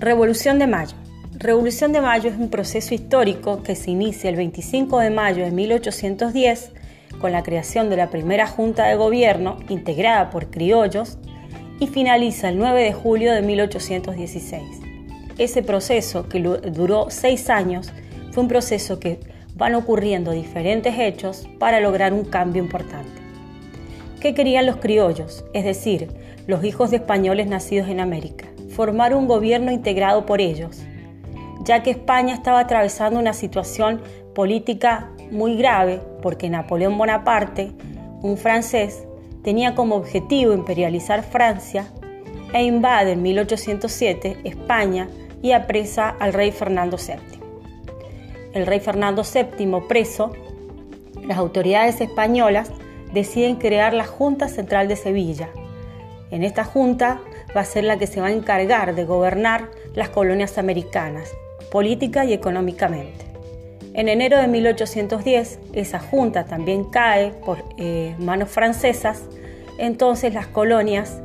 Revolución de Mayo. Revolución de Mayo es un proceso histórico que se inicia el 25 de mayo de 1810 con la creación de la primera Junta de Gobierno integrada por criollos y finaliza el 9 de julio de 1816. Ese proceso, que duró seis años, fue un proceso que van ocurriendo diferentes hechos para lograr un cambio importante. ¿Qué querían los criollos? Es decir, los hijos de españoles nacidos en América formar un gobierno integrado por ellos, ya que España estaba atravesando una situación política muy grave porque Napoleón Bonaparte, un francés, tenía como objetivo imperializar Francia e invade en 1807 España y apresa al rey Fernando VII. El rey Fernando VII preso, las autoridades españolas deciden crear la Junta Central de Sevilla. En esta junta va a ser la que se va a encargar de gobernar las colonias americanas, política y económicamente. En enero de 1810, esa junta también cae por eh, manos francesas, entonces las colonias,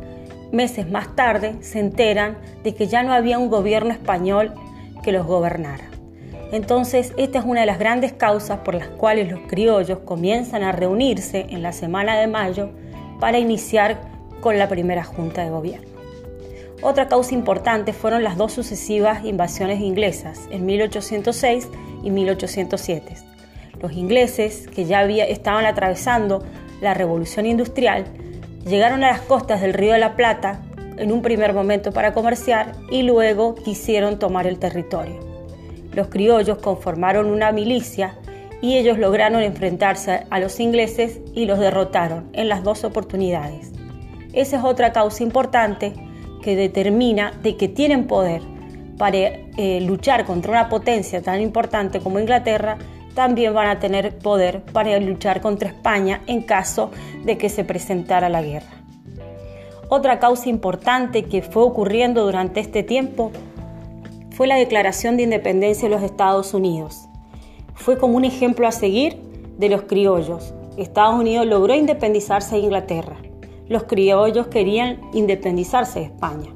meses más tarde, se enteran de que ya no había un gobierno español que los gobernara. Entonces, esta es una de las grandes causas por las cuales los criollos comienzan a reunirse en la semana de mayo para iniciar con la primera junta de gobierno. Otra causa importante fueron las dos sucesivas invasiones inglesas en 1806 y 1807. Los ingleses, que ya había, estaban atravesando la revolución industrial, llegaron a las costas del río de la Plata en un primer momento para comerciar y luego quisieron tomar el territorio. Los criollos conformaron una milicia y ellos lograron enfrentarse a los ingleses y los derrotaron en las dos oportunidades. Esa es otra causa importante que determina de que tienen poder para eh, luchar contra una potencia tan importante como Inglaterra, también van a tener poder para luchar contra España en caso de que se presentara la guerra. Otra causa importante que fue ocurriendo durante este tiempo fue la declaración de independencia de los Estados Unidos. Fue como un ejemplo a seguir de los criollos. Estados Unidos logró independizarse de Inglaterra los criollos querían independizarse de España.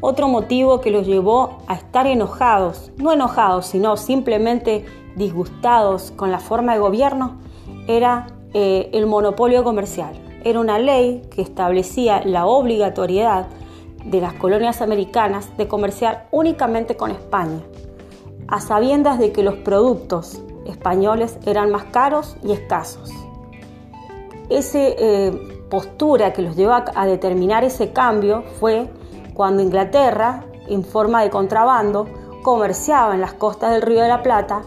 Otro motivo que los llevó a estar enojados, no enojados, sino simplemente disgustados con la forma de gobierno, era eh, el monopolio comercial. Era una ley que establecía la obligatoriedad de las colonias americanas de comerciar únicamente con España, a sabiendas de que los productos españoles eran más caros y escasos. Ese eh, postura que los llevó a, determinar ese cambio fue cuando Inglaterra, en forma de contrabando, comerciaba en las costas del Río de la Plata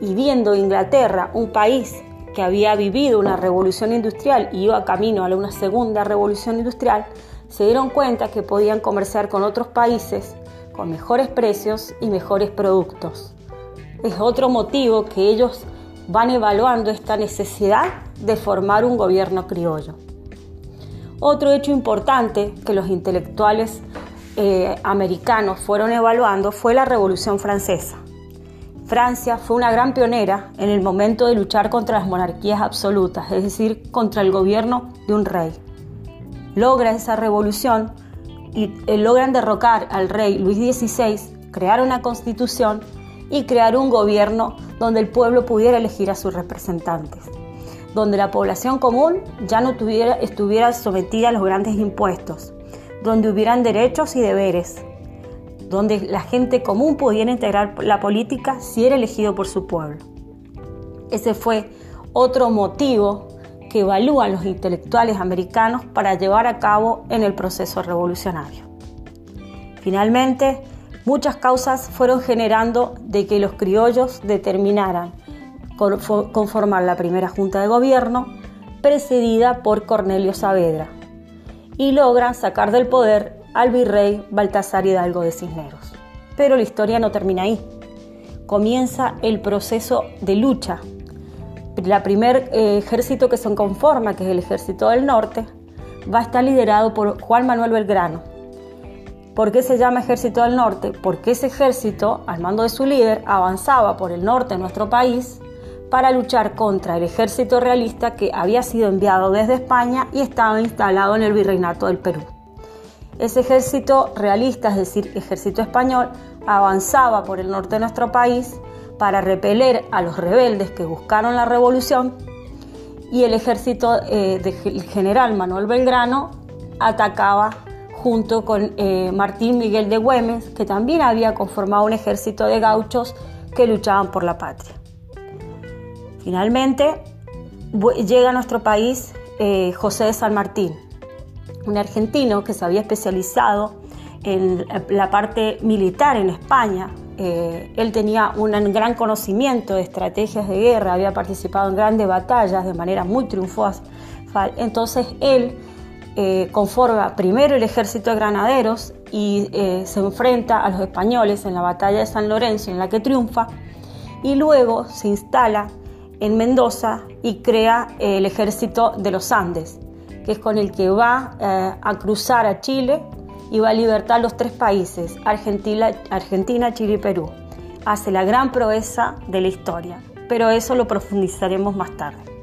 y viendo Inglaterra, un país que había vivido una revolución industrial y iba camino a una segunda revolución industrial, se dieron cuenta que podían comerciar con otros países con mejores precios y mejores productos. Es otro motivo que ellos van evaluando esta necesidad de formar un gobierno criollo. Otro hecho importante que los intelectuales eh, americanos fueron evaluando fue la Revolución Francesa. Francia fue una gran pionera en el momento de luchar contra las monarquías absolutas, es decir, contra el gobierno de un rey. Logra esa revolución y eh, logran derrocar al rey Luis XVI, crear una constitución y crear un gobierno donde el pueblo pudiera elegir a sus representantes donde la población común ya no estuviera sometida a los grandes impuestos, donde hubieran derechos y deberes, donde la gente común pudiera integrar la política si era elegido por su pueblo. Ese fue otro motivo que evalúan los intelectuales americanos para llevar a cabo en el proceso revolucionario. Finalmente, muchas causas fueron generando de que los criollos determinaran conformar la primera junta de gobierno, precedida por Cornelio Saavedra, y logran sacar del poder al virrey Baltasar Hidalgo de Cisneros. Pero la historia no termina ahí. Comienza el proceso de lucha. El primer eh, ejército que se conforma, que es el ejército del norte, va a estar liderado por Juan Manuel Belgrano. ¿Por qué se llama Ejército del Norte? Porque ese ejército, al mando de su líder, avanzaba por el norte de nuestro país para luchar contra el ejército realista que había sido enviado desde España y estaba instalado en el virreinato del Perú. Ese ejército realista, es decir, ejército español, avanzaba por el norte de nuestro país para repeler a los rebeldes que buscaron la revolución y el ejército eh, del general Manuel Belgrano atacaba junto con eh, Martín Miguel de Güemes, que también había conformado un ejército de gauchos que luchaban por la patria. Finalmente llega a nuestro país eh, José de San Martín, un argentino que se había especializado en la parte militar en España. Eh, él tenía un gran conocimiento de estrategias de guerra, había participado en grandes batallas de manera muy triunfosa. Entonces él eh, conforma primero el ejército de granaderos y se enfrenta a los españoles en la batalla de San Lorenzo en la que triunfa y luego se instala en Mendoza y crea el ejército de los Andes, que es con el que va eh, a cruzar a Chile y va a libertar los tres países, Argentina, Argentina, Chile y Perú. Hace la gran proeza de la historia, pero eso lo profundizaremos más tarde.